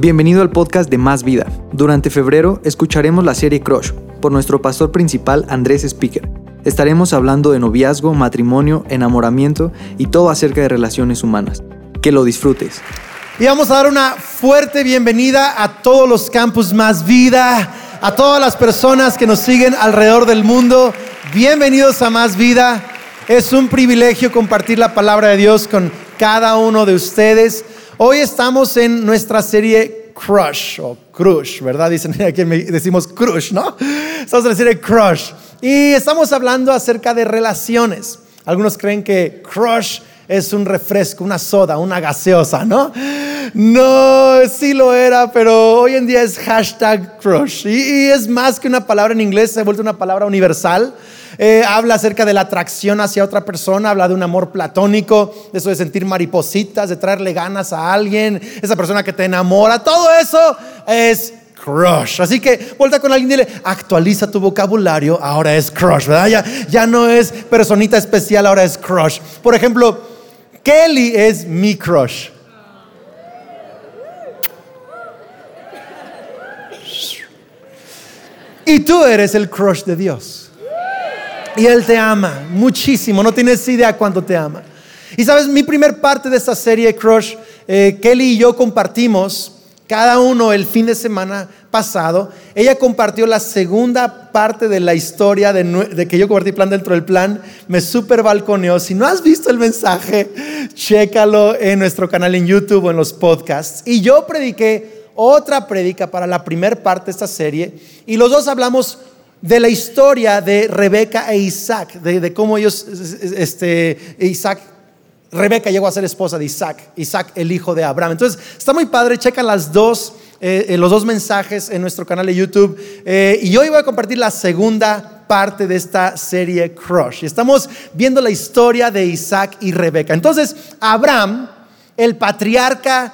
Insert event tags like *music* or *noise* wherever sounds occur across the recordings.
Bienvenido al podcast de Más Vida. Durante febrero escucharemos la serie Crush por nuestro pastor principal Andrés Speaker. Estaremos hablando de noviazgo, matrimonio, enamoramiento y todo acerca de relaciones humanas. Que lo disfrutes. Y vamos a dar una fuerte bienvenida a todos los campus Más Vida, a todas las personas que nos siguen alrededor del mundo. Bienvenidos a Más Vida. Es un privilegio compartir la palabra de Dios con cada uno de ustedes. Hoy estamos en nuestra serie Crush o Crush, ¿verdad? Dicen *laughs* aquí decimos Crush, ¿no? Estamos en la serie Crush y estamos hablando acerca de relaciones. Algunos creen que Crush es un refresco, una soda, una gaseosa, ¿no? No, sí lo era, pero hoy en día es hashtag crush. Y, es más que una palabra en inglés, se ha vuelto una palabra universal. Eh, habla acerca de la atracción hacia otra persona, habla de un amor platónico, de eso de sentir maripositas, de traerle ganas a alguien, esa persona que te enamora, todo eso es crush. Así que vuelta con alguien y dile, actualiza tu vocabulario, ahora es crush, ¿verdad? Ya, ya no es personita especial, ahora es crush. Por ejemplo, Kelly es mi crush. Y tú eres el crush de Dios. Y Él te ama muchísimo. No tienes idea cuánto te ama. Y sabes, mi primer parte de esta serie Crush, eh, Kelly y yo compartimos cada uno el fin de semana pasado, ella compartió la segunda parte de la historia de, que yo compartí plan dentro del plan, me super balconeó. Si no has visto el mensaje, *laughs* chécalo en nuestro canal en YouTube o en los podcasts. Y yo prediqué otra predica para la primera parte de esta serie y los dos hablamos de la historia de Rebeca e Isaac, de, de cómo ellos, este, Isaac Rebeca llegó a ser esposa de Isaac, Isaac el hijo de Abraham. Entonces, está muy padre, checa las dos, eh, eh, los dos mensajes en nuestro canal de YouTube. Eh, y hoy voy a compartir la segunda parte de esta serie Crush. Estamos viendo la historia de Isaac y Rebeca. Entonces, Abraham, el patriarca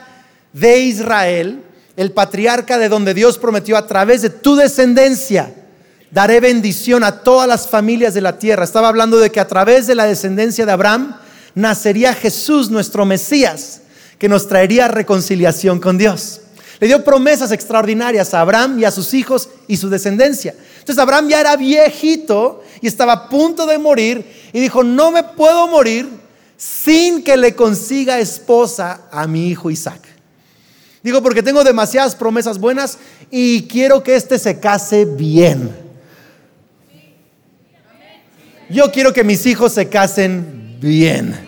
de Israel, el patriarca de donde Dios prometió a través de tu descendencia, daré bendición a todas las familias de la tierra. Estaba hablando de que a través de la descendencia de Abraham, nacería Jesús, nuestro Mesías, que nos traería reconciliación con Dios. Le dio promesas extraordinarias a Abraham y a sus hijos y su descendencia. Entonces Abraham ya era viejito y estaba a punto de morir y dijo, no me puedo morir sin que le consiga esposa a mi hijo Isaac. Digo, porque tengo demasiadas promesas buenas y quiero que éste se case bien. Yo quiero que mis hijos se casen bien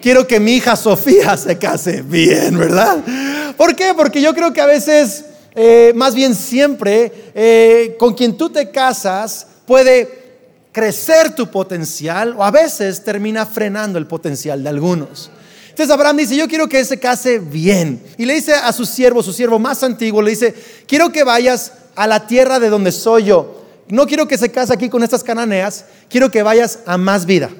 quiero que mi hija Sofía *laughs* se case bien, ¿verdad? ¿Por qué? Porque yo creo que a veces, eh, más bien siempre, eh, con quien tú te casas puede crecer tu potencial o a veces termina frenando el potencial de algunos. Entonces Abraham dice, yo quiero que se case bien. Y le dice a su siervo, su siervo más antiguo, le dice, quiero que vayas a la tierra de donde soy yo. No quiero que se case aquí con estas cananeas, quiero que vayas a más vida.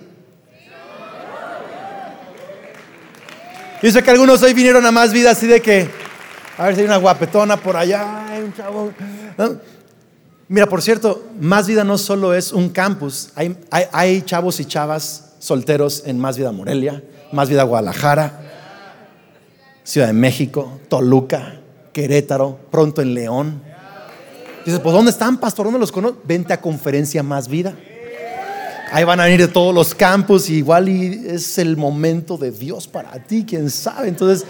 Dice que algunos hoy vinieron a más vida así de que, a ver si hay una guapetona por allá, un chavo. Mira, por cierto, Más Vida no solo es un campus, hay, hay, chavos y chavas solteros en Más Vida Morelia, Más Vida Guadalajara, Ciudad de México, Toluca, Querétaro, pronto en León. Dices, pues ¿dónde están, pastor? ¿Dónde los conozco? Vente a conferencia Más Vida. Ahí van a venir de todos los campos y igual y es el momento de Dios para ti, quién sabe. Entonces,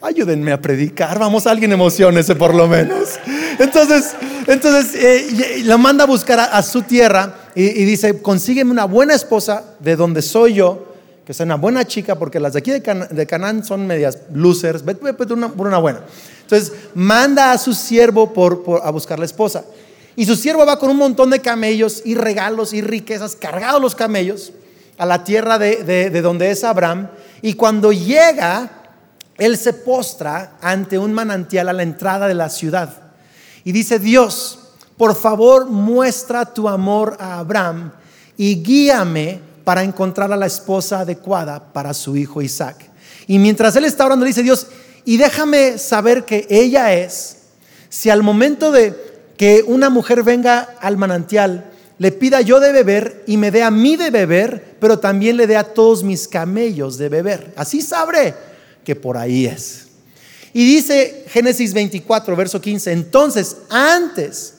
ayúdenme a predicar. Vamos, alguien emocionese por lo menos. Entonces, entonces eh, la manda a buscar a, su tierra y, dice, consígueme una buena esposa de donde soy yo, que sea una buena chica, porque las de aquí de, Canaán son medias losers, vete, por una buena. Entonces, manda a su siervo por, a buscar la esposa. Y su siervo va con un montón de camellos y regalos y riquezas, cargados los camellos, a la tierra de, donde es Abraham. Y cuando llega, él se postra ante un manantial a la entrada de la ciudad. Y dice, Dios, por favor muestra tu amor a Abraham y guíame para encontrar a la esposa adecuada para su hijo Isaac. Y mientras él está orando, dice Dios, y déjame saber que ella es, si al momento de que una mujer venga al manantial, le pida yo de beber y me dé a mí de beber, pero también le dé a todos mis camellos de beber. Así sabré que por ahí es. Y dice Génesis 24, verso 15, entonces antes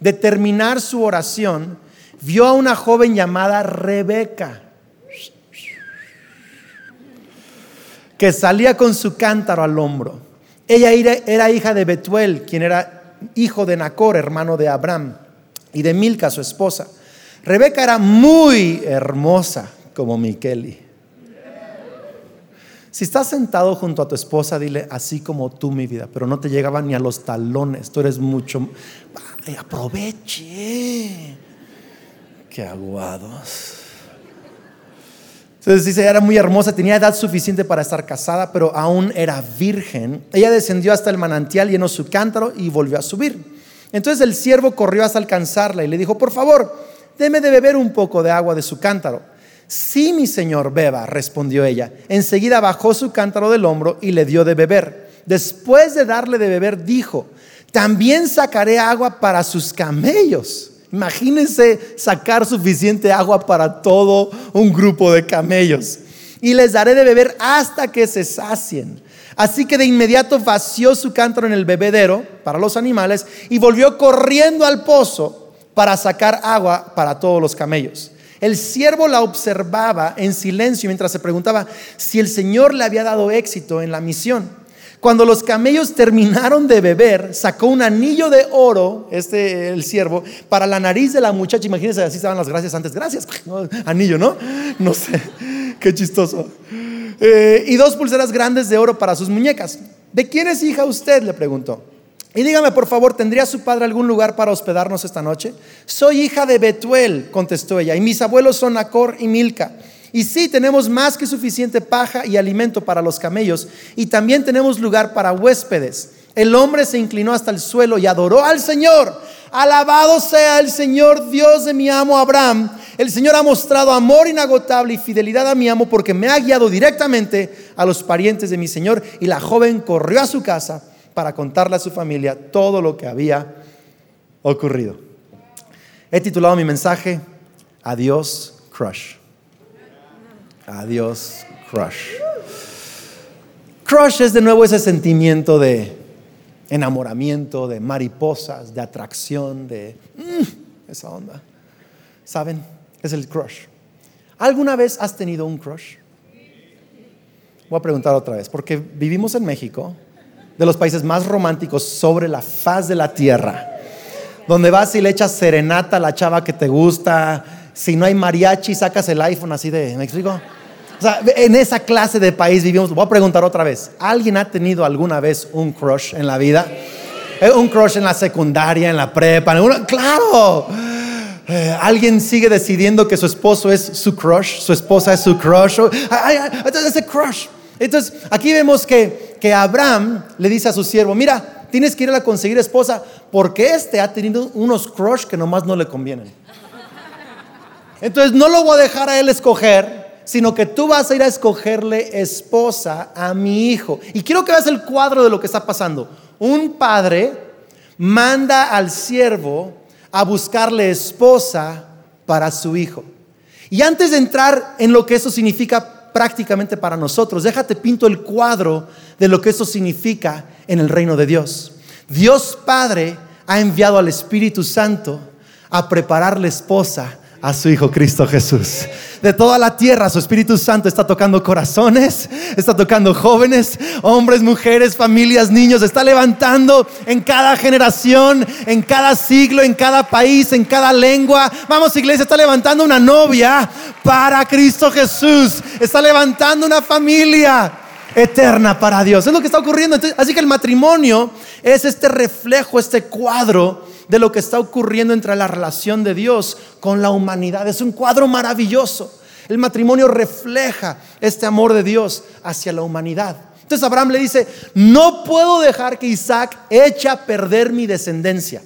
de terminar su oración, vio a una joven llamada Rebeca, que salía con su cántaro al hombro. Ella era, hija de Betuel, quien era hijo de Nacor, hermano de Abraham, y de Milca, su esposa. Rebeca era muy hermosa como Miqueli. Si estás sentado junto a tu esposa, dile así como tú, mi vida, pero no te llegaba ni a los talones. Tú eres mucho. aproveche. Qué aguados. Entonces dice, era muy hermosa, tenía edad suficiente para estar casada, pero aún era virgen. Ella descendió hasta el manantial, llenó su cántaro y volvió a subir. Entonces el siervo corrió hasta alcanzarla y le dijo, por favor, deme de beber un poco de agua de su cántaro. Sí, mi señor, beba, respondió ella. Enseguida bajó su cántaro del hombro y le dio de beber. Después de darle de beber, dijo, también sacaré agua para sus camellos. Imagínense sacar suficiente agua para todo un grupo de camellos. Y les daré de beber hasta que se sacien. Así que de inmediato vació su cántaro en el bebedero para los animales y volvió corriendo al pozo para sacar agua para todos los camellos. El siervo la observaba en silencio mientras se preguntaba si el Señor le había dado éxito en la misión. Cuando los camellos terminaron de beber, sacó un anillo de oro, este el siervo, para la nariz de la muchacha. Imagínense, así estaban las gracias antes. Gracias, anillo, ¿no? No sé, *laughs* qué chistoso. Eh, y dos pulseras grandes de oro para sus muñecas. ¿De quién es hija usted? le preguntó. Y dígame, por favor, ¿tendría su padre algún lugar para hospedarnos esta noche? Soy hija de Betuel, contestó ella, y mis abuelos son Acor y Milca. Y sí, tenemos más que suficiente paja y alimento para los camellos, y también tenemos lugar para huéspedes. El hombre se inclinó hasta el suelo y adoró al Señor. Alabado sea el Señor Dios de mi amo Abraham. El Señor ha mostrado amor inagotable y fidelidad a mi amo porque me ha guiado directamente a los parientes de mi Señor. Y la joven corrió a su casa para contarle a su familia todo lo que había ocurrido. He titulado mi mensaje Adiós Crush. Adiós Crush. Crush es de nuevo ese sentimiento de enamoramiento, de mariposas, de atracción, de mm, esa onda. ¿Saben? Es el crush. ¿Alguna vez has tenido un crush? Voy a preguntar otra vez, porque vivimos en México de los países más románticos sobre la faz de la tierra. Donde vas y le echas serenata a la chava que te gusta. Si no hay mariachi, sacas el iPhone así de. ¿Me explico? O sea, en esa clase de país vivimos. Voy a preguntar otra vez. ¿Alguien ha tenido alguna vez un crush en la vida? Eh, ¿Un crush en la secundaria, en la prepa? claro. Eh, alguien sigue decidiendo que su esposo es su crush, su esposa es su crush. Ese crush. Entonces, aquí vemos que, que Abraham le dice a su siervo, mira, tienes que ir a conseguir esposa porque este ha tenido unos crush que nomás no le convienen. Entonces, no lo voy a dejar a él escoger, sino que tú vas a ir a escogerle esposa a mi hijo. Y quiero que veas el cuadro de lo que está pasando. Un padre manda al siervo a buscarle esposa para su hijo. Y antes de entrar en lo que eso significa prácticamente para nosotros. Déjate pinto el cuadro de lo que eso significa en el reino de Dios. Dios Padre ha enviado al Espíritu Santo a preparar la esposa a su Hijo Cristo Jesús. De toda la tierra, su Espíritu Santo está tocando corazones, está tocando jóvenes, hombres, mujeres, familias, niños, está levantando en cada generación, en cada siglo, en cada país, en cada lengua. Vamos, iglesia, está levantando una novia para Cristo Jesús, está levantando una familia eterna para Dios. Es lo que está ocurriendo. así que el matrimonio es este reflejo, este cuadro de lo que está ocurriendo entre la relación de Dios con la humanidad. Es un cuadro maravilloso. El matrimonio refleja este amor de Dios hacia la humanidad. Entonces Abraham le dice, no puedo dejar que Isaac eche a perder mi descendencia.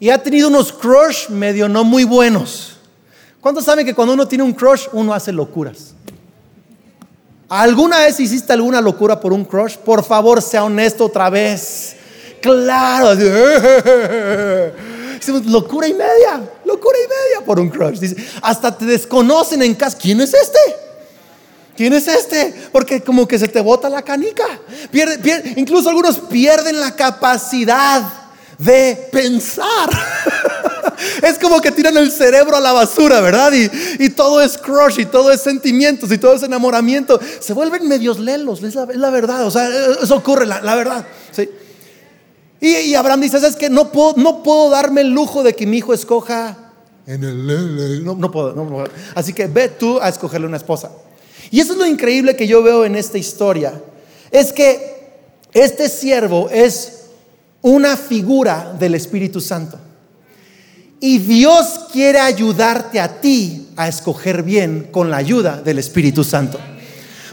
Y ha tenido unos crush medio no muy buenos. ¿Cuántos saben que cuando uno tiene un crush, uno hace locuras? ¿Alguna vez hiciste alguna locura por un crush? Por favor, sea honesto otra vez. Claro. Decimos, *laughs* locura y media, locura y media por un crush. Hasta te desconocen en casa. ¿Quién es este? ¿Quién es este? Porque como que se te bota la canica. incluso algunos pierden la capacidad de pensar. *laughs* es como que tiran el cerebro a la basura, ¿verdad? Y, todo es crush y todo es sentimientos y todo es enamoramiento. Se vuelven medios lelos, es la, verdad. O sea, eso ocurre, la, verdad. ¿sí? Y, Abraham dice, es que no puedo, no puedo darme el lujo de que mi hijo escoja. No, no puedo. Así que ve tú a escogerle una esposa. Y eso es lo increíble que yo veo en esta historia. Es que este siervo es una figura del Espíritu Santo. Y Dios quiere ayudarte a ti a escoger bien con la ayuda del Espíritu Santo.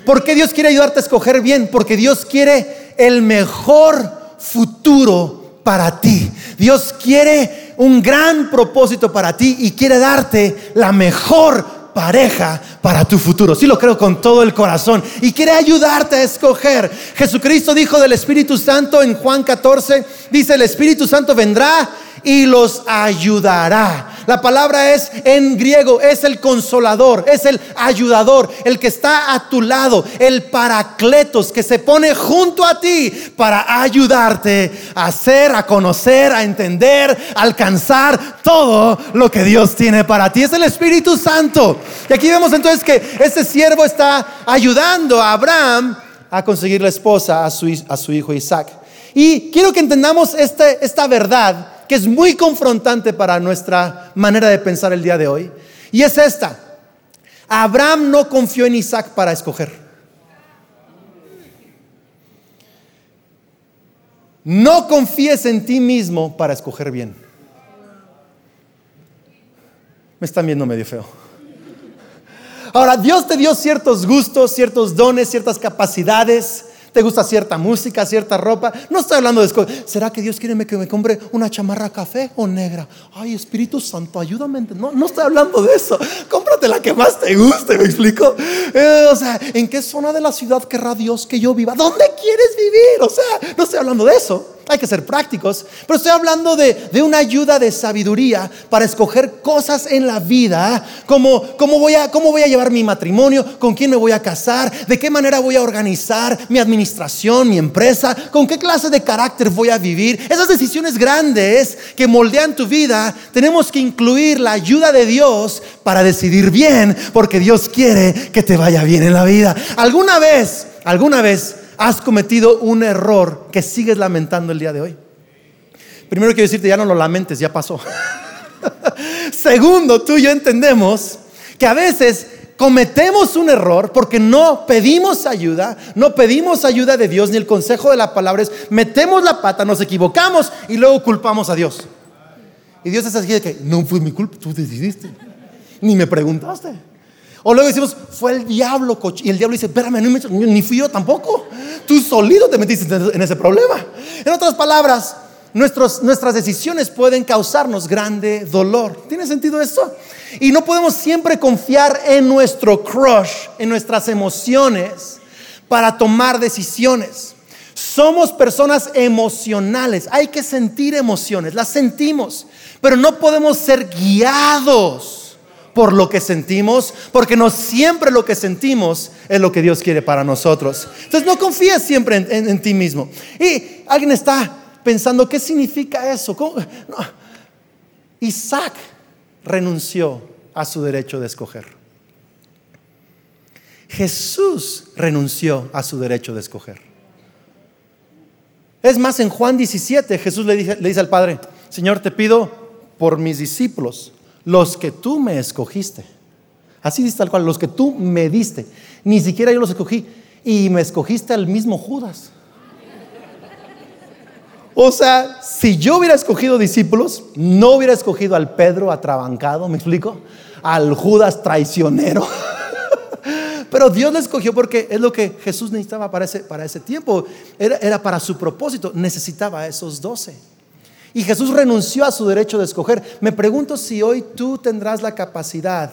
¿Por qué Dios quiere ayudarte a escoger bien? Porque Dios quiere el mejor futuro para ti. Dios quiere un gran propósito para ti y quiere darte la mejor pareja para tu futuro. Sí lo creo con todo el corazón. Y quiere ayudarte a escoger. Jesucristo dijo del Espíritu Santo en Juan 14, dice, el Espíritu Santo vendrá y los ayudará. La palabra es en griego, es el consolador, es el ayudador, el que está a tu lado, el paracletos que se pone junto a ti para ayudarte a hacer, a conocer, a entender, a alcanzar todo lo que Dios tiene para ti. Es el Espíritu Santo. Y aquí vemos entonces que este siervo está ayudando a Abraham a conseguir la esposa a su, hijo Isaac. Y quiero que entendamos este, esta verdad que es muy confrontante para nuestra manera de pensar el día de hoy. Y es esta. Abraham no confió en Isaac para escoger. No confíes en ti mismo para escoger bien. Me están viendo medio feo. Ahora, Dios te dio ciertos gustos, ciertos dones, ciertas capacidades te gusta cierta música, cierta ropa. No estoy hablando de ¿Será que Dios quiere que me compre una chamarra café o negra? Ay, Espíritu Santo, ayúdame. No, no estoy hablando de eso. Cómprate la que más te guste, ¿me explico? Eh, o sea, ¿en qué zona de la ciudad querrá Dios que yo viva? ¿Dónde quieres vivir? O sea, no estoy hablando de eso hay que ser prácticos, pero estoy hablando de, una ayuda de sabiduría para escoger cosas en la vida, como cómo voy, a, cómo voy a llevar mi matrimonio, con quién me voy a casar, de qué manera voy a organizar mi administración, mi empresa, con qué clase de carácter voy a vivir. Esas decisiones grandes que moldean tu vida, tenemos que incluir la ayuda de Dios para decidir bien, porque Dios quiere que te vaya bien en la vida. ¿Alguna vez, alguna vez has cometido un error que sigues lamentando el día de hoy. Primero quiero decirte, ya no lo lamentes, ya pasó. *laughs* Segundo, tú y yo entendemos que a veces cometemos un error porque no pedimos ayuda, no pedimos ayuda de Dios ni el consejo de la palabra es metemos la pata, nos equivocamos y luego culpamos a Dios. Y Dios es así de que no fue mi culpa, tú decidiste, ni me preguntaste. O luego decimos, fue el diablo, y el diablo dice, espérame, ni fui yo tampoco. Tú solito te metiste en ese problema. En otras palabras, nuestras decisiones pueden causarnos grande dolor. ¿Tiene sentido esto? Y no podemos siempre confiar en nuestro crush, en nuestras emociones, para tomar decisiones. Somos personas emocionales, hay que sentir emociones, las sentimos, pero no podemos ser guiados por lo que sentimos, porque no siempre lo que sentimos es lo que Dios quiere para nosotros. Entonces no confíes siempre en, ti mismo. Y alguien está pensando, ¿qué significa eso? Isaac renunció a su derecho de escoger. Jesús renunció a su derecho de escoger. Es más, en Juan 17 Jesús le dice, le dice al Padre, Señor, te pido por mis discípulos los que tú me escogiste. Así dice tal cual, los que tú me diste. Ni siquiera yo los escogí. Y me escogiste al mismo Judas. O sea, si yo hubiera escogido discípulos, no hubiera escogido al Pedro atrabancado, ¿me explico? Al Judas traicionero. *laughs* Pero Dios le escogió porque es lo que Jesús necesitaba para ese, para ese tiempo. Era, era para su propósito. Necesitaba a esos doce. Y Jesús renunció a su derecho de escoger. Me pregunto si hoy tú tendrás la capacidad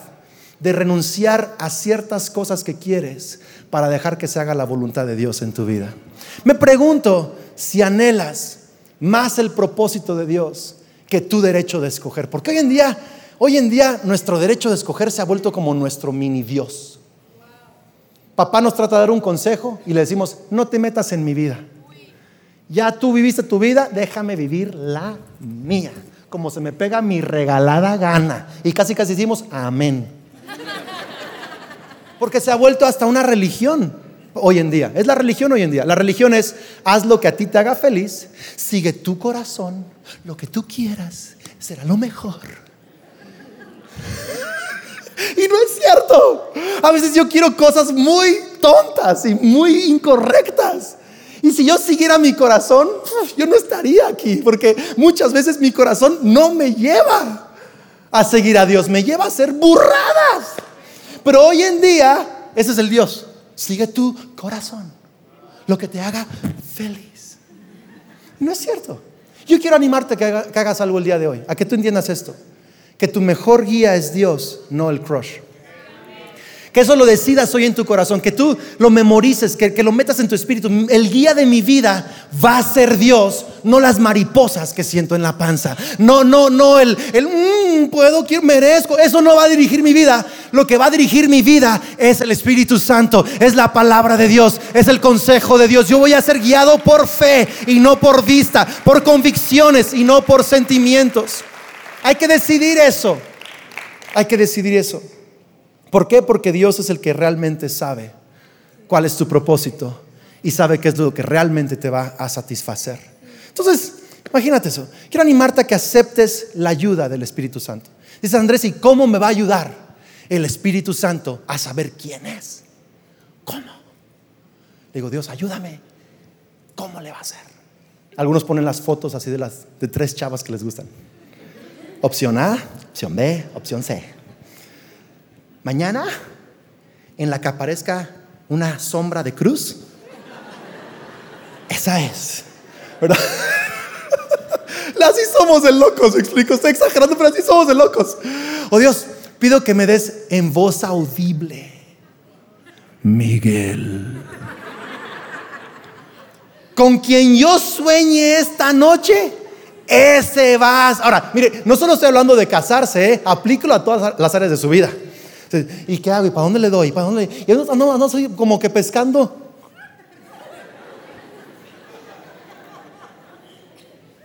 de renunciar a ciertas cosas que quieres para dejar que se haga la voluntad de Dios en tu vida. Me pregunto si anhelas más el propósito de Dios que tu derecho de escoger. Porque hoy en día, hoy en día nuestro derecho de escoger se ha vuelto como nuestro mini Dios. Papá nos trata de dar un consejo y le decimos, no te metas en mi vida. Ya tú viviste tu vida, déjame vivir la mía. Como se me pega mi regalada gana. Y casi casi decimos, amén. Porque se ha vuelto hasta una religión hoy en día. Es la religión hoy en día. La religión es, haz lo que a ti te haga feliz, sigue tu corazón, lo que tú quieras, será lo mejor. Y no es cierto. A veces yo quiero cosas muy tontas y muy incorrectas. Y si yo siguiera mi corazón, yo no estaría aquí, porque muchas veces mi corazón no me lleva a seguir a Dios, me lleva a hacer burradas. Pero hoy en día, ese es el Dios. Sigue tu corazón, lo que te haga feliz. No es cierto. Yo quiero animarte que, que hagas algo el día de hoy, a que tú entiendas esto, que tu mejor guía es Dios, no el crush. Que eso lo decidas hoy en tu corazón, que tú lo memorices, que, que, lo metas en tu espíritu. El guía de mi vida va a ser Dios, no las mariposas que siento en la panza. No, no, no, el, el mmm, puedo, quiero, merezco. Eso no va a dirigir mi vida. Lo que va a dirigir mi vida es el Espíritu Santo, es la palabra de Dios, es el consejo de Dios. Yo voy a ser guiado por fe y no por vista, por convicciones y no por sentimientos. Hay que decidir eso. Hay que decidir eso. ¿Por qué? Porque Dios es el que realmente sabe cuál es tu propósito y sabe qué es lo que realmente te va a satisfacer. Entonces, imagínate eso. Quiero animarte a que aceptes la ayuda del Espíritu Santo. Dice Andrés, ¿y cómo me va a ayudar el Espíritu Santo a saber quién es? ¿Cómo? Le digo, Dios, ayúdame. ¿Cómo le va a hacer? Algunos ponen las fotos así de las de tres chavas que les gustan. Opción A, opción B, opción C. Mañana, en la que aparezca una sombra de cruz, esa es. ¿Verdad? *laughs* Así somos de locos, explico. Estoy exagerando, pero así somos de locos. Oh Dios, pido que me des en voz audible. Miguel. Con quien yo sueñe esta noche, ese vas. Ahora, mire, no solo estoy hablando de casarse, ¿eh? aplícalo a todas las áreas de su vida. ¿Y qué hago? ¿Y para dónde le doy? ¿Para dónde Y no, no, no soy como que pescando.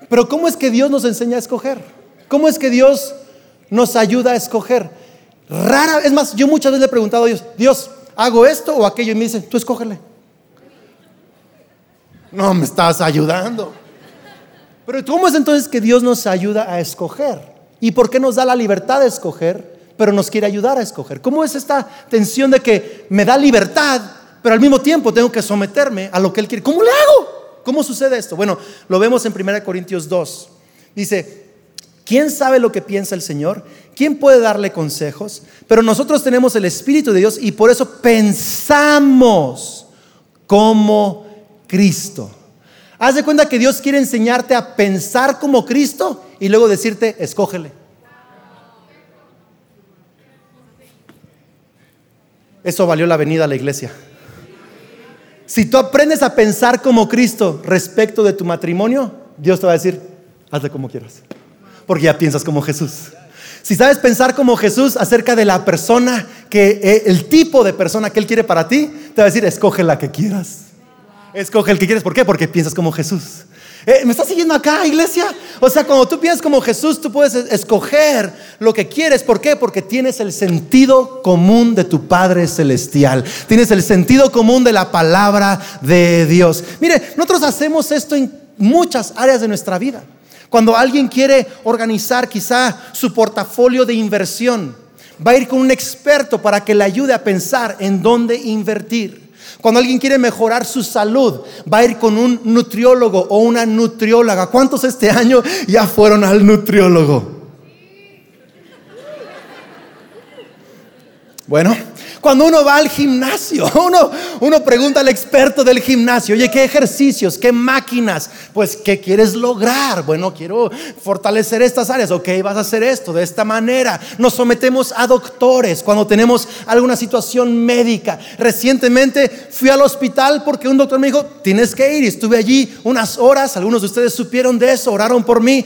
Pero ¿cómo es que Dios nos enseña a escoger? ¿Cómo es que Dios nos ayuda a escoger? Rara, es más, yo muchas veces le he preguntado a Dios, Dios, ¿hago esto o aquello? Y me dice, tú escógele. No me estás ayudando. Pero ¿cómo es entonces que Dios nos ayuda a escoger? ¿Y por qué nos da la libertad de escoger? Pero nos quiere ayudar a escoger. ¿Cómo es esta tensión de que me da libertad, pero al mismo tiempo tengo que someterme a lo que Él quiere? ¿Cómo le hago? ¿Cómo sucede esto? Bueno, lo vemos en 1 Corintios 2. Dice, ¿quién sabe lo que piensa el Señor? ¿Quién puede darle consejos? Pero nosotros tenemos el Espíritu de Dios y por eso pensamos como Cristo. Haz de cuenta que Dios quiere enseñarte a pensar como Cristo y luego decirte, escógele. Eso valió la venida a la iglesia. Si tú aprendes a pensar como Cristo respecto de tu matrimonio, Dios te va a decir, hazle como quieras, porque ya piensas como Jesús. Si sabes pensar como Jesús acerca de la persona, que eh, el tipo de persona que Él quiere para ti, te va a decir, escoge la que quieras. Escoge el que quieres. ¿Por qué? Porque piensas como Jesús. Eh, ¿Me estás siguiendo acá, iglesia? O sea, cuando tú piensas como Jesús, tú puedes escoger lo que quieres. ¿Por qué? Porque tienes el sentido común de tu Padre Celestial. Tienes el sentido común de la palabra de Dios. Mire, nosotros hacemos esto en muchas áreas de nuestra vida. Cuando alguien quiere organizar quizá su portafolio de inversión, va a ir con un experto para que le ayude a pensar en dónde invertir. Cuando alguien quiere mejorar su salud, va a ir con un nutriólogo o una nutrióloga. ¿Cuántos este año ya fueron al nutriólogo? Bueno, cuando uno va al gimnasio, *laughs* uno, uno pregunta al experto del gimnasio, oye, ¿qué ejercicios, qué máquinas? Pues, ¿qué quieres lograr? Bueno, quiero fortalecer estas áreas, ok, vas a hacer esto de esta manera. Nos sometemos a doctores cuando tenemos alguna situación médica. Recientemente fui al hospital porque un doctor me dijo, tienes que ir, y estuve allí unas horas, algunos de ustedes supieron de eso, oraron por mí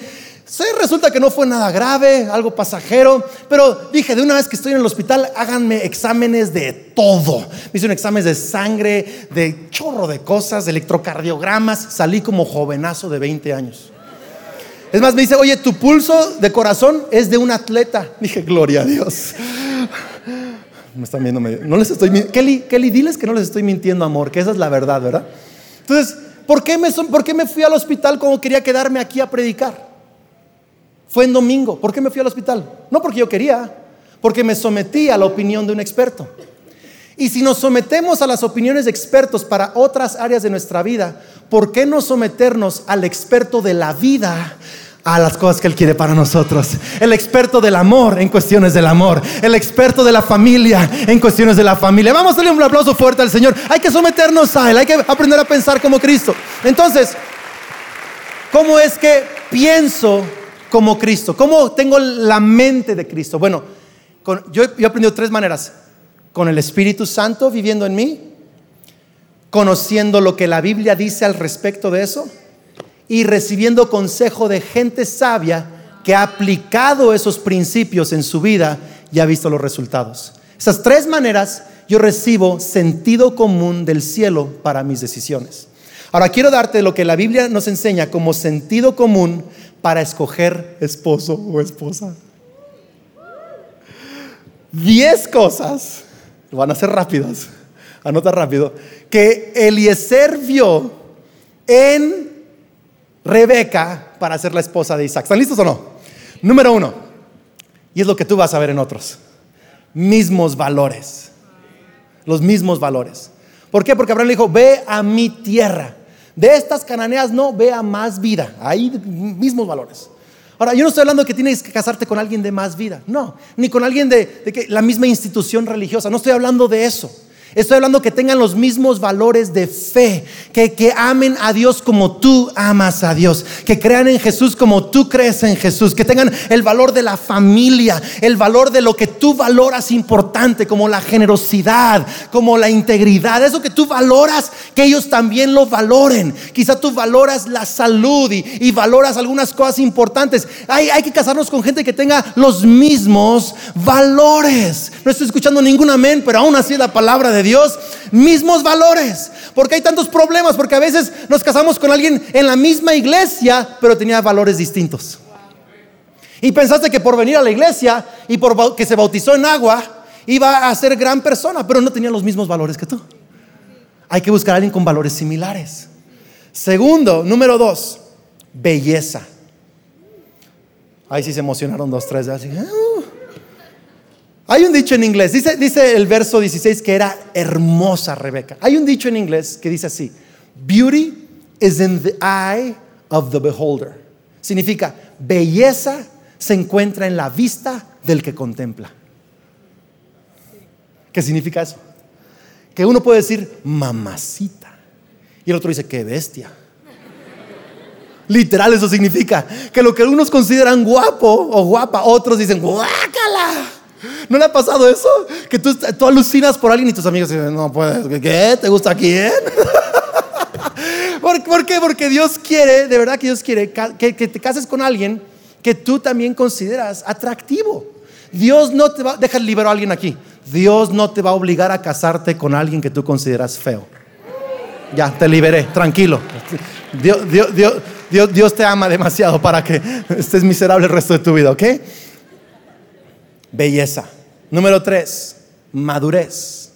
Sí, resulta que no fue nada grave, algo pasajero, pero dije, de una vez que estoy en el hospital, háganme exámenes de todo. Me hicieron exámenes de sangre, de chorro de cosas, de electrocardiogramas, salí como jovenazo de 20 años. Es más, me dice, oye, tu pulso de corazón es de un atleta. Dije, gloria a Dios. Me están viendo. No les estoy Kelly, Kelly, diles que no les estoy mintiendo, amor, que esa es la verdad, ¿verdad? Entonces, ¿por qué me, por qué me fui al hospital como quería quedarme aquí a predicar? Fue en domingo. ¿Por qué me fui al hospital? No porque yo quería, porque me sometí a la opinión de un experto. Y si nos sometemos a las opiniones de expertos para otras áreas de nuestra vida, ¿por qué no someternos al experto de la vida a las cosas que Él quiere para nosotros. El experto del amor en cuestiones del amor. El experto de la familia en cuestiones de la familia. Vamos a darle un aplauso fuerte al Señor. Hay que someternos a Él. Hay que aprender a pensar como Cristo. Entonces, ¿cómo es que pienso como Cristo? ¿Cómo tengo la mente de Cristo? Bueno, yo, he aprendido tres maneras. Con el Espíritu Santo viviendo en mí, conociendo lo que la Biblia dice al respecto de eso y recibiendo consejo de gente sabia que ha aplicado esos principios en su vida y ha visto los resultados. Esas tres maneras yo recibo sentido común del cielo para mis decisiones. Ahora quiero darte lo que la Biblia nos enseña como sentido común para escoger esposo o esposa. Diez cosas, van a ser rápidas, anota rápido, que Eliezer vio en Rebeca para ser la esposa de Isaac. ¿Están listos o no? Número uno, y es lo que tú vas a ver en otros, mismos valores, los mismos valores. ¿Por qué? Porque Abraham le dijo, ve a mi tierra de estas cananeas no vea más vida. Ahí mismos valores. Ahora, yo no estoy hablando de que tienes que casarte con alguien de más vida. No, ni con alguien de, de que, la misma institución religiosa. No estoy hablando de eso. Estoy hablando que tengan los mismos valores de fe, que, que, amen a Dios como tú amas a Dios, que crean en Jesús como tú crees en Jesús, que tengan el valor de la familia, el valor de lo que tú valoras importante, como la generosidad, como la integridad, eso que tú valoras, que ellos también lo valoren. Quizá tú valoras la salud y, valoras algunas cosas importantes. Hay, hay que casarnos con gente que tenga los mismos valores. No estoy escuchando ningún amén, pero aún así la palabra de Dios, mismos valores. Porque hay tantos problemas, porque a veces nos casamos con alguien en la misma iglesia, pero tenía valores distintos. Y pensaste que por venir a la iglesia y por que se bautizó en agua, iba a ser gran persona, pero no tenía los mismos valores que tú. Hay que buscar a alguien con valores similares. Segundo, número dos, belleza. Ahí sí se emocionaron dos, tres. Así, uh". Hay un dicho en inglés, dice, dice el verso 16 que era hermosa Rebeca. Hay un dicho en inglés que dice así, beauty is in the eye of the beholder. Significa, belleza se encuentra en la vista del que contempla. ¿Qué significa eso? Que uno puede decir, mamacita. Y el otro dice, qué bestia. Literal eso significa que lo que unos consideran guapo o guapa, otros dicen, guácala. ¿No le ha pasado eso? Que tú, tú alucinas por alguien y tus amigos dicen, no puedes, ¿qué? ¿Te gusta quién? *laughs* ¿Por, qué? Porque Dios quiere, de verdad que Dios quiere que, te cases con alguien que tú también consideras atractivo. Dios no te va, deja liberar a alguien aquí. Dios no te va a obligar a casarte con alguien que tú consideras feo. Ya, te liberé, tranquilo. Dios, Dios, Dios te ama demasiado para que estés miserable el resto de tu vida, ¿ok? belleza. Número tres, madurez.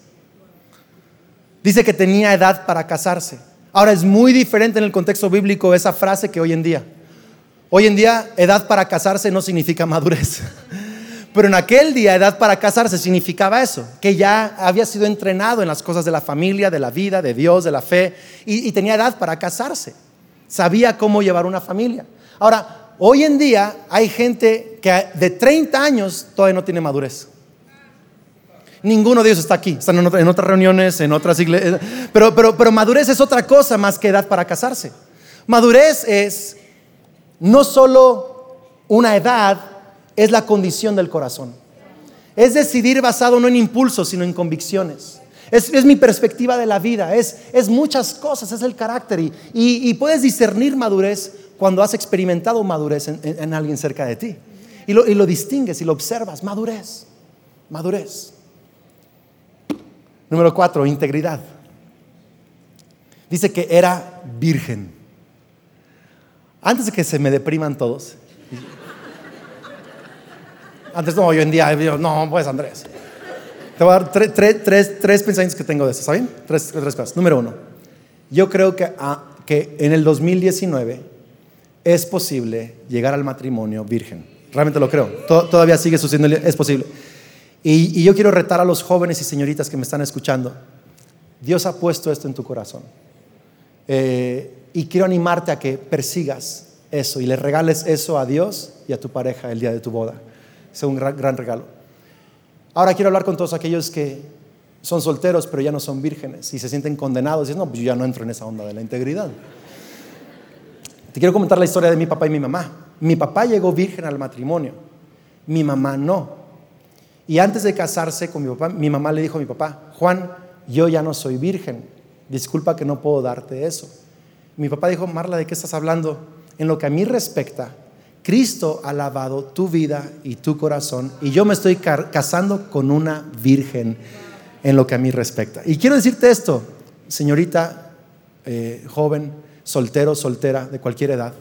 Dice que tenía edad para casarse. Ahora es muy diferente en el contexto bíblico esa frase que hoy en día. Hoy en día, edad para casarse no significa *laughs* madurez. Pero en aquel día, edad para casarse significaba eso, que ya había sido entrenado en las cosas de la familia, de la vida, de Dios, de la fe, y, y tenía edad para casarse. Sabía cómo llevar una familia. Ahora, Hoy en día hay gente que de 30 años todavía no tiene madurez. Ninguno de ellos está aquí, están en, otras reuniones, en otras iglesias. Pero, pero, pero madurez es otra cosa más que edad para casarse. Madurez es no solo una edad, es la condición del corazón. Es decidir basado no en impulsos, sino en convicciones. Es, mi perspectiva de la vida, es, es muchas cosas, es el carácter. Y, puedes discernir madurez cuando has experimentado madurez en, alguien cerca de ti. Y lo distingues y lo observas, madurez, madurez. Número cuatro, integridad. Dice que era virgen. Antes de que se me depriman todos. Antes no, hoy en día, no, pues Andrés. Te voy a dar tres, pensamientos que tengo de eso, ¿saben? Tres, tres cosas. Número uno, yo creo que, ah, que en el 2019 es posible llegar al matrimonio virgen. Realmente lo creo. todavía sigue sucediendo, es posible. Y, yo quiero retar a los jóvenes y señoritas que me están escuchando. Dios ha puesto esto en tu corazón. Eh, y quiero animarte a que persigas eso y le regales eso a Dios y a tu pareja el día de tu boda. Es un gran, gran regalo. Ahora quiero hablar con todos aquellos que son solteros pero ya no son vírgenes y se sienten condenados y dicen, no, pues yo ya no entro en esa onda de la integridad. Te quiero comentar la historia de mi papá y mi mamá. Mi papá llegó virgen al matrimonio, mi mamá no. Y antes de casarse con mi papá, mi mamá le dijo a mi papá, Juan, yo ya no soy virgen, disculpa que no puedo darte eso. Mi papá dijo, Marla, ¿de qué estás hablando? En lo que a mí respecta, Cristo ha lavado tu vida y tu corazón y yo me estoy casando con una virgen en lo que a mí respecta. Y quiero decirte esto, señorita, eh, joven, soltero, soltera, de cualquier edad.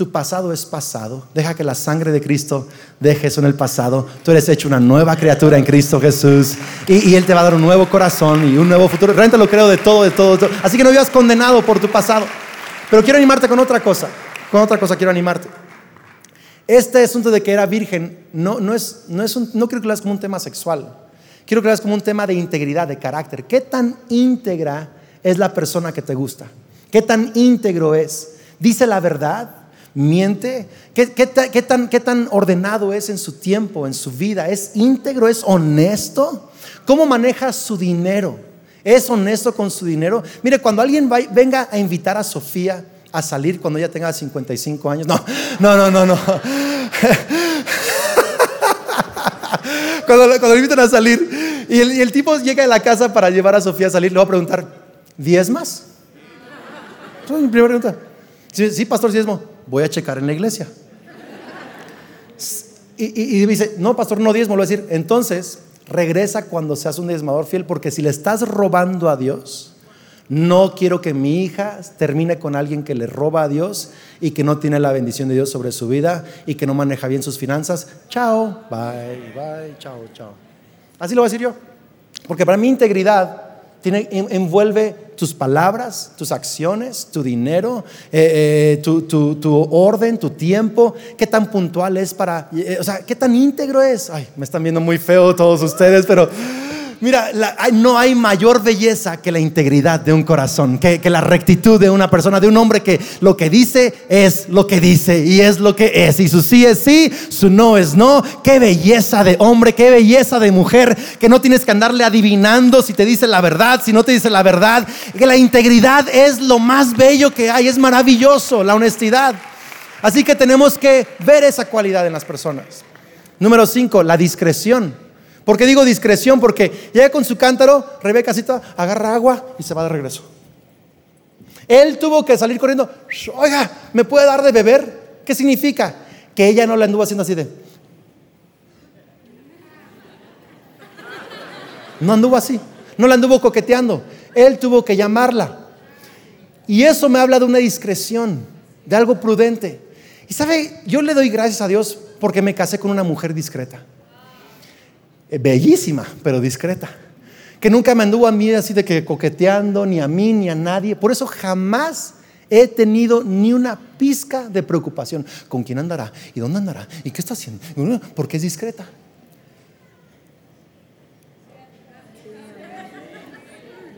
Tu pasado es pasado. Deja que la sangre de Cristo deje eso en el pasado. Tú eres hecho una nueva criatura en Cristo Jesús. Y, Él te va a dar un nuevo corazón y un nuevo futuro. Realmente lo creo de todo, de todo, de todo. Así que no vivas condenado por tu pasado. Pero quiero animarte con otra cosa. Con otra cosa quiero animarte. Este asunto de que era virgen no, no, es, no, es un, no creo que lo veas como un tema sexual. Quiero que lo veas como un tema de integridad, de carácter. ¿Qué tan íntegra es la persona que te gusta? ¿Qué tan íntegro es? ¿Dice la verdad? Miente? ¿Qué, tan, ¿Qué tan ordenado es en su tiempo, en su vida? ¿Es íntegro? ¿Es honesto? ¿Cómo maneja su dinero? ¿Es honesto con su dinero? Mire, cuando alguien venga a invitar a Sofía a salir cuando ella tenga 55 años, no, no, no, no, no. *laughs* cuando, cuando le invitan a salir y el, tipo llega a la casa para llevar a Sofía a salir, le va a preguntar, ¿diez más? Esa es mi primera pregunta. Sí, sí pastor, diezmo voy a checar en la iglesia. Y, dice, no, pastor, no diezmo, lo voy a decir, entonces regresa cuando seas un diezmador fiel, porque si le estás robando a Dios, no quiero que mi hija termine con alguien que le roba a Dios y que no tiene la bendición de Dios sobre su vida y que no maneja bien sus finanzas. Chao, bye, bye, chao, chao. Así lo voy a decir yo. Porque para mí integridad tiene, envuelve tus palabras, tus acciones, tu dinero, eh, eh, tu, orden, tu tiempo, qué tan puntual es para, eh, o sea, qué tan íntegro es. Ay, me están viendo muy feo todos ustedes, pero Mira, no hay mayor belleza que la integridad de un corazón, que, la rectitud de una persona, de un hombre que lo que dice es lo que dice y es lo que es. Y su sí es sí, su no es no. Qué belleza de hombre, qué belleza de mujer, que no tienes que andarle adivinando si te dice la verdad, si no te dice la verdad. Que la integridad es lo más bello que hay, es maravilloso, la honestidad. Así que tenemos que ver esa cualidad en las personas. Número cinco, la discreción. ¿Por qué digo discreción? Porque llega con su cántaro, Rebeca cita, agarra agua y se va de regreso. Él tuvo que salir corriendo, oiga, ¿me puede dar de beber? ¿Qué significa? Que ella no le anduvo haciendo así de... No anduvo así, no la anduvo coqueteando. Él tuvo que llamarla. Y eso me habla de una discreción, de algo prudente. Y sabe, yo le doy gracias a Dios porque me casé con una mujer discreta. Eh, bellísima, pero discreta. Que nunca me anduvo a mí así de que coqueteando, ni a mí, ni a nadie. Por eso jamás he tenido ni una pizca de preocupación. ¿Con quién andará? ¿Y dónde andará? ¿Y qué está haciendo? Porque es discreta.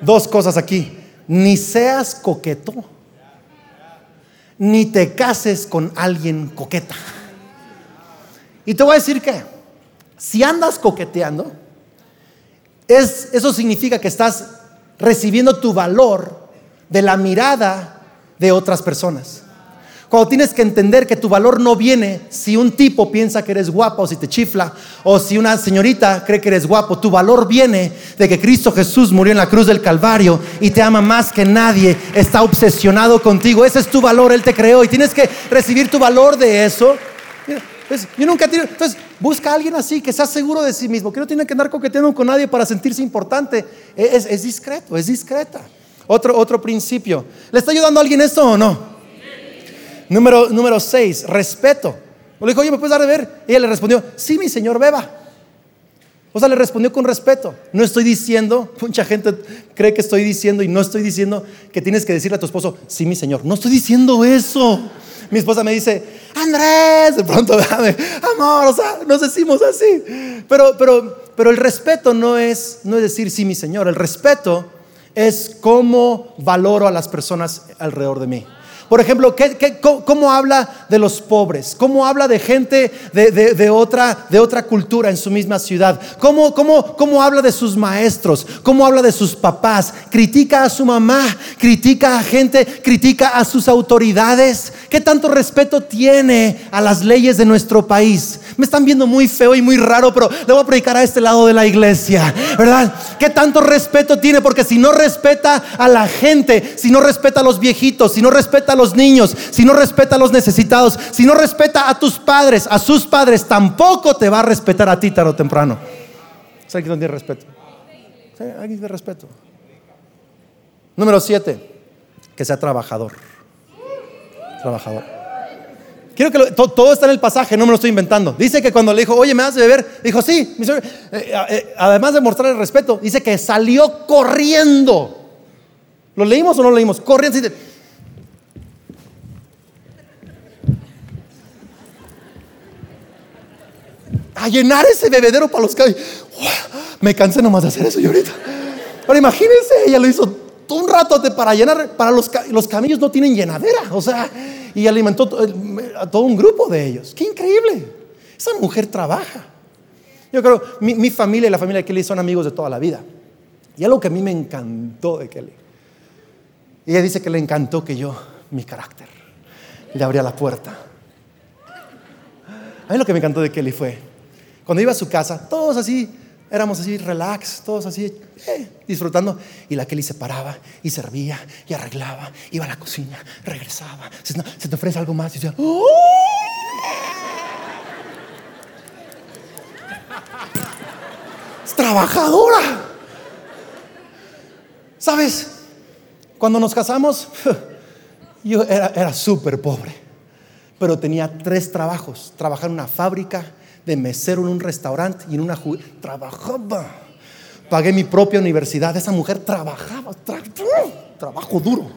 Dos cosas aquí. Ni seas coqueto, ni te cases con alguien coqueta. Y te voy a decir que si andas coqueteando, es, eso significa que estás recibiendo tu valor de la mirada de otras personas. Cuando tienes que entender que tu valor no viene si un tipo piensa que eres guapo o si te chifla, o si una señorita cree que eres guapo. Tu valor viene de que Cristo Jesús murió en la cruz del Calvario y te ama más que nadie. Está obsesionado contigo. Ese es tu valor. Él te creó y tienes que recibir tu valor de eso. Entonces, yo nunca Entonces, busca a alguien así que sea seguro de sí mismo, que no tiene que andar coqueteando con nadie para sentirse importante. Es, es discreto, es discreta. Otro, otro principio. ¿Le está ayudando a alguien esto o no? Número, número seis, respeto. Le dijo, oye, ¿me puedes dar de ver? Ella le respondió, sí, mi señor, beba. O sea, le respondió con respeto. No estoy diciendo, *laughs* mucha gente cree que estoy diciendo y no estoy diciendo que tienes que decirle a tu esposo, sí, mi señor. No estoy diciendo eso. Mi esposa me dice, Andrés, de pronto, amor, o sea, nos decimos así. Pero, pero, pero el respeto no es, no es decir, sí, mi señor. El respeto es cómo valoro a las personas alrededor de mí. Por ejemplo, cómo, habla de los pobres? ¿Cómo habla de gente de, otra, de otra cultura en su misma ciudad? ¿Cómo, cómo, ¿Cómo habla de sus maestros? ¿Cómo habla de sus papás? ¿Critica a su mamá? ¿Critica a gente? ¿Critica a sus autoridades? ¿Qué tanto respeto tiene a las leyes de nuestro país? Me están viendo muy feo y muy raro, pero le voy a predicar a este lado de la iglesia, ¿verdad? ¿Qué tanto respeto tiene? Porque si no respeta a la gente, si no respeta a los viejitos, si no respeta a los los niños, si no respeta a los necesitados, si no respeta a tus padres, a sus padres, tampoco te va a respetar a ti tarde o temprano. ¿Sabes quién tiene respeto? ¿Sí? Alguien de respeto. Número siete, que sea trabajador. Trabajador. Quiero que todo, está en el pasaje, no me lo estoy inventando. Dice que cuando le dijo, oye, ¿me das de beber? Dijo, sí. Eh, eh, además de mostrar el respeto, dice que salió corriendo. ¿Lo leímos o no lo leímos? Corriendo. A llenar ese bebedero para los caballos. Me cansé nomás de hacer eso yo ahorita. Pero imagínense, ella lo hizo un rato para llenar, para los, los camellos no tienen llenadera, o sea, y alimentó a todo un grupo de ellos. Qué increíble. Esa mujer trabaja. Yo creo, mi, mi familia y la familia de Kelly son amigos de toda la vida. Y algo que a mí me encantó de Kelly. Ella dice que le encantó que yo, mi carácter, le abría la puerta. A mí lo que me encantó de Kelly fue cuando iba a su casa, todos así, éramos así, relax, todos así, eh, disfrutando. Y la Kelly se paraba y servía y arreglaba, iba a la cocina, regresaba. Se, te ofrece algo más y decía, ¡Oh! Es trabajadora. ¿Sabes? Cuando nos casamos, *laughs* yo era, era súper pobre, pero tenía tres trabajos. Trabajar en una fábrica, de mesero en un restaurante y en una trabajaba. Pagué mi propia universidad. Esa mujer trabajaba, trabajo duro.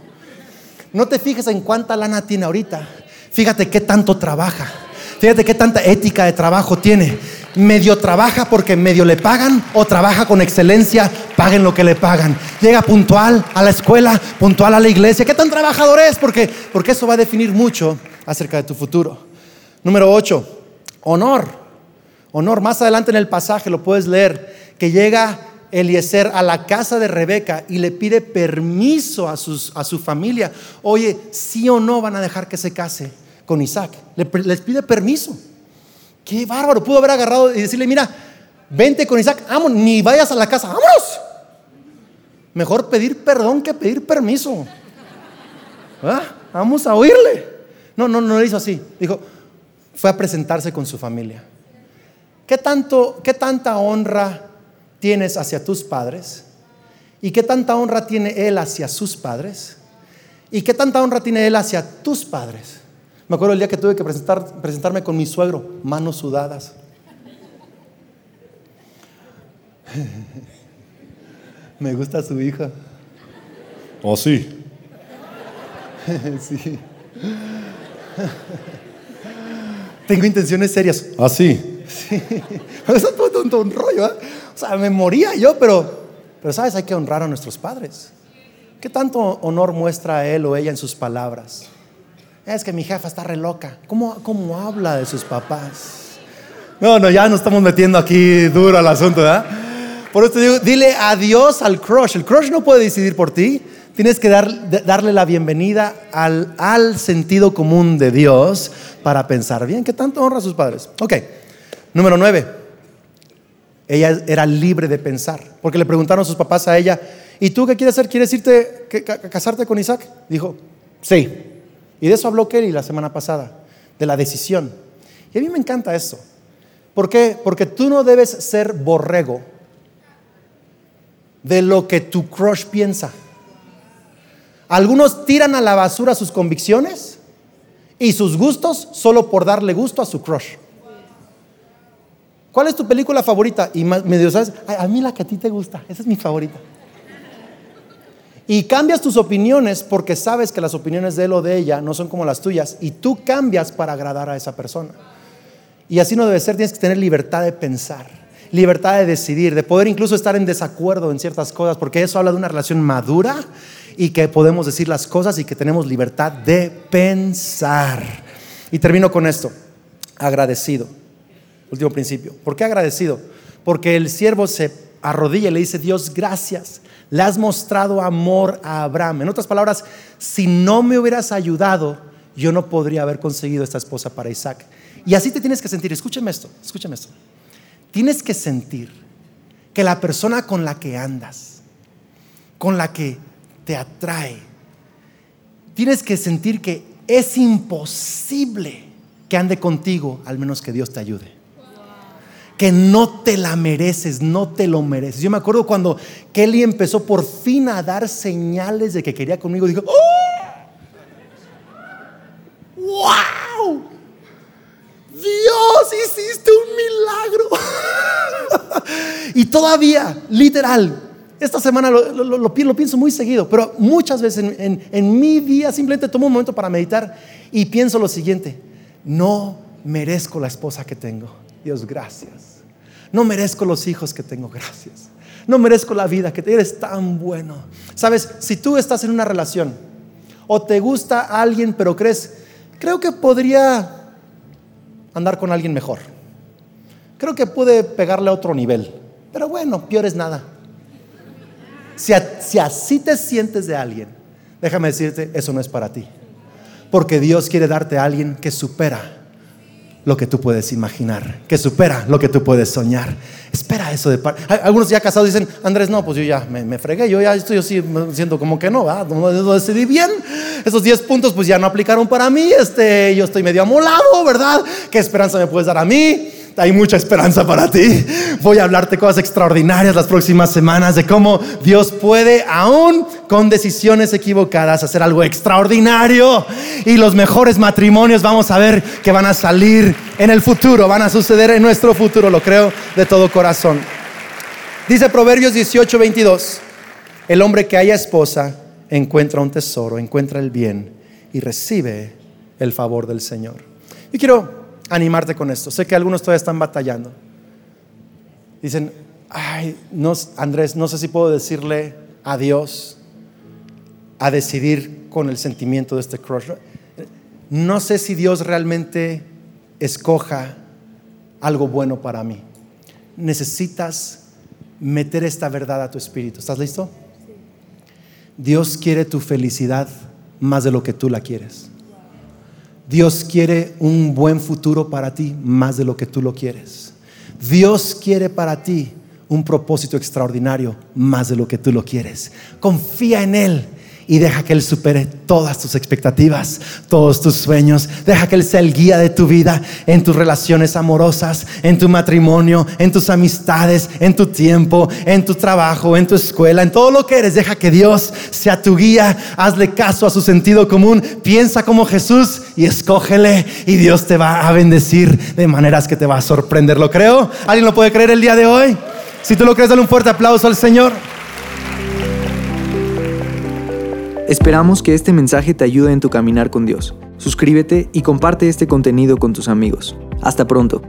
No te fijes en cuánta lana tiene ahorita. Fíjate qué tanto trabaja. Fíjate qué tanta ética de trabajo tiene. Medio trabaja porque medio le pagan o trabaja con excelencia, paguen lo que le pagan. Llega puntual a la escuela, puntual a la iglesia. ¿Qué tan trabajador es? Porque, porque eso va a definir mucho acerca de tu futuro. Número 8, honor honor. Más adelante en el pasaje lo puedes leer, que llega Eliezer a la casa de Rebeca y le pide permiso a, a su familia. Oye, sí o no van a dejar que se case con Isaac. les pide permiso. Qué bárbaro. Pudo haber agarrado y decirle, mira, vente con Isaac, vamos, ni vayas a la casa, vámonos. Mejor pedir perdón que pedir permiso. ¿Ah? Vamos a oírle. No, no, no le hizo así. Dijo, fue a presentarse con su familia. ¿Qué, tanto, ¿Qué tanta honra tienes hacia tus padres? ¿Y qué tanta honra tiene él hacia sus padres? ¿Y qué tanta honra tiene él hacia tus padres? Me acuerdo el día que tuve que presentar, presentarme con mi suegro, manos sudadas. *laughs* Me gusta su hija. Oh, sí. *laughs* sí. *laughs* Tengo intenciones serias. Ah, sí. Sí, *laughs* eso es todo, un rollo. ¿eh? O sea, me moría yo, pero, pero sabes, hay que honrar a nuestros padres. ¿Qué tanto honor muestra él o ella en sus palabras? Es que mi jefa está re loca. ¿Cómo, cómo habla de sus papás? No, no, ya nos estamos metiendo aquí duro al asunto, ¿verdad? Por eso te digo, dile adiós al crush. El crush no puede decidir por ti. Tienes que dar- darle la bienvenida al, al sentido común de Dios para pensar bien. ¿Qué tanto honra a sus padres? Ok. Número nueve. Ella era libre de pensar. Porque le preguntaron a sus papás a ella, ¿y tú qué quieres hacer? ¿Quieres irte ca- casarte con Isaac? Dijo, sí. Y de eso habló Kelly la semana pasada, de la decisión. Y a mí me encanta eso. ¿Por qué? Porque tú no debes ser borrego de lo que tu crush piensa. Algunos tiran a la basura sus convicciones y sus gustos solo por darle gusto a su crush. ¿Cuál es tu película favorita? Y medio sabes, "Ay, a mí la que a ti te gusta, esa es mi favorita. Y cambias tus opiniones porque sabes que las opiniones de él o de ella no son como las tuyas y tú cambias para agradar a esa persona. Y así no debe ser, tienes que tener libertad de pensar, libertad de decidir, de poder incluso estar en desacuerdo en ciertas cosas, porque eso habla de una relación madura y que podemos decir las cosas y que tenemos libertad de pensar. Y termino con esto, agradecido. Último principio. ¿Por qué agradecido? Porque el siervo se arrodilla y le dice, Dios, gracias. Le has mostrado amor a Abraham. En otras palabras, si no me hubieras ayudado, yo no podría haber conseguido esta esposa para Isaac. Y así te tienes que sentir. Escúchame esto, escúchame esto. Tienes que sentir que la persona con la que andas, con la que te atrae, tienes que sentir que es imposible que ande contigo, al menos que Dios te ayude que no te la mereces, no te lo mereces. Yo me acuerdo cuando Kelly empezó por fin a dar señales de que quería conmigo, dijo, ¡Oh! ¡Wow! Dios, hiciste un milagro. *laughs* y todavía, literal, esta semana lo, lo- lo- lo pi- lo pienso muy seguido, pero muchas veces en, en- en mi día simplemente tomo un momento para meditar y pienso lo siguiente, no merezco la esposa que tengo. Dios, gracias. No merezco los hijos que tengo, gracias. No merezco la vida que te eres tan bueno. Sabes, si tú estás en una relación o te gusta alguien, pero crees, creo que podría andar con alguien mejor. Creo que puede pegarle a otro nivel. Pero bueno, peor es nada. Si, si así te sientes de alguien, déjame decirte, eso no es para ti. Porque Dios quiere darte a alguien que supera lo que tú puedes imaginar, que supera lo que tú puedes soñar. Espera eso de par- Hay- Algunos ya casados dicen, Andrés, no, pues yo ya me, fregué, yo ya estoy así siento como que no, ¿verdad? no, no decidí bien. Esos 10 puntos pues ya no aplicaron para mí, este, yo estoy medio amolado, ¿verdad? ¿Qué esperanza me puedes dar a mí? Hay mucha esperanza para ti. Voy a hablarte cosas extraordinarias las próximas semanas de cómo Dios puede, aún con decisiones equivocadas, hacer algo extraordinario. Y los mejores matrimonios vamos a ver que van a salir en el futuro, van a suceder en nuestro futuro, lo creo de todo corazón. Dice Proverbios 18, 22, el hombre que haya esposa encuentra un tesoro, encuentra el bien y recibe el favor del Señor. Y quiero animarte con esto. Sé que algunos todavía están batallando. Dicen, ay, no, Andrés, no sé si puedo decirle adiós a decidir con el sentimiento de este crush. No sé si Dios realmente escoja algo bueno para mí. Necesitas meter esta verdad a tu espíritu. ¿Estás listo? Dios quiere tu felicidad más de lo que tú la quieres. Dios quiere un buen futuro para ti más de lo que tú lo quieres. Dios quiere para ti un propósito extraordinario más de lo que tú lo quieres. Confía en Él y deja que Él supere todas tus expectativas, todos tus sueños. Deja que Él sea el guía de tu vida en tus relaciones amorosas, en tu matrimonio, en tus amistades, en tu tiempo, en tu trabajo, en tu escuela, en todo lo que eres. Deja que Dios sea tu guía. Hazle caso a su sentido común. Piensa como Jesús y escógele y Dios te va a bendecir de maneras que te va a sorprender. ¿Lo creo? ¿Alguien lo puede creer el día de hoy? Si tú lo crees, dale un fuerte aplauso al Señor. Esperamos que este mensaje te ayude en tu caminar con Dios. Suscríbete y comparte este contenido con tus amigos. Hasta pronto.